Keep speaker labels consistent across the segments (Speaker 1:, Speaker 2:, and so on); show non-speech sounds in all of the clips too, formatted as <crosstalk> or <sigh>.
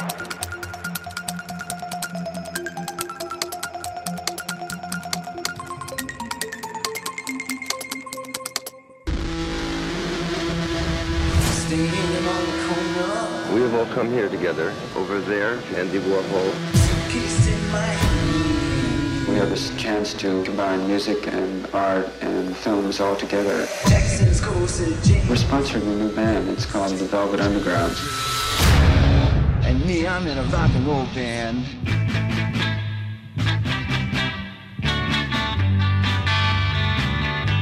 Speaker 1: We have all come here together. Over there, Andy Warhol.
Speaker 2: We have this chance to combine music and art and films all together. We're sponsoring a new band. It's called the Velvet Underground.
Speaker 3: Me, I'm in a rock and roll band.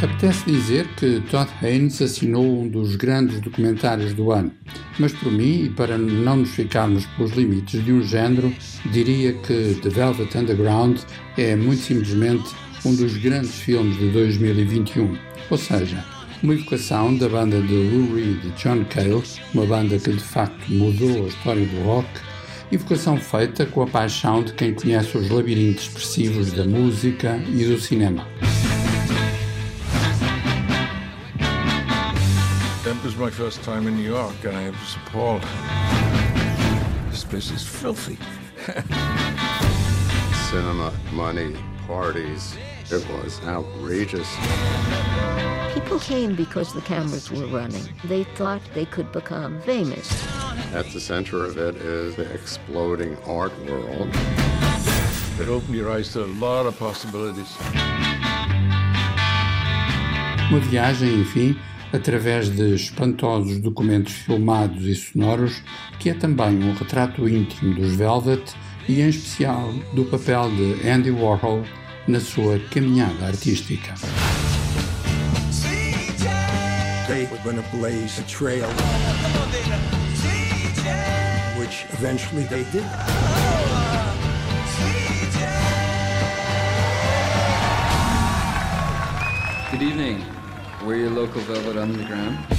Speaker 4: Apetece dizer que Todd Haynes assinou um dos grandes documentários do ano, mas por mim, e para não nos ficarmos pelos limites de um género, diria que The Velvet Underground é muito simplesmente um dos grandes filmes de 2021, ou seja, uma evocação da banda de Lou Reed e John Cale, uma banda que de facto mudou a história do rock, evocação feita com a paixão de quem conhece os labirintos expressivos da música e do cinema.
Speaker 5: That was my first time in New York, and I was appalled. This place is filthy. <laughs>
Speaker 6: Cinema, money, parties. It was outrageous.
Speaker 7: People came because the cameras were running. They thought they could become famous.
Speaker 6: At the center of it is the exploding art world.
Speaker 5: It opened your eyes to a lot of possibilities.
Speaker 4: Uma viagem, enfim, através de espantosos documentos filmados e sonoros, que é também um retrato íntimo dos Velvet e, em especial, do papel de Andy Warhol na sua caminhada artística.
Speaker 8: They were going to blaze a trail, which eventually they did.
Speaker 2: Good evening. We're your local Velvet Underground.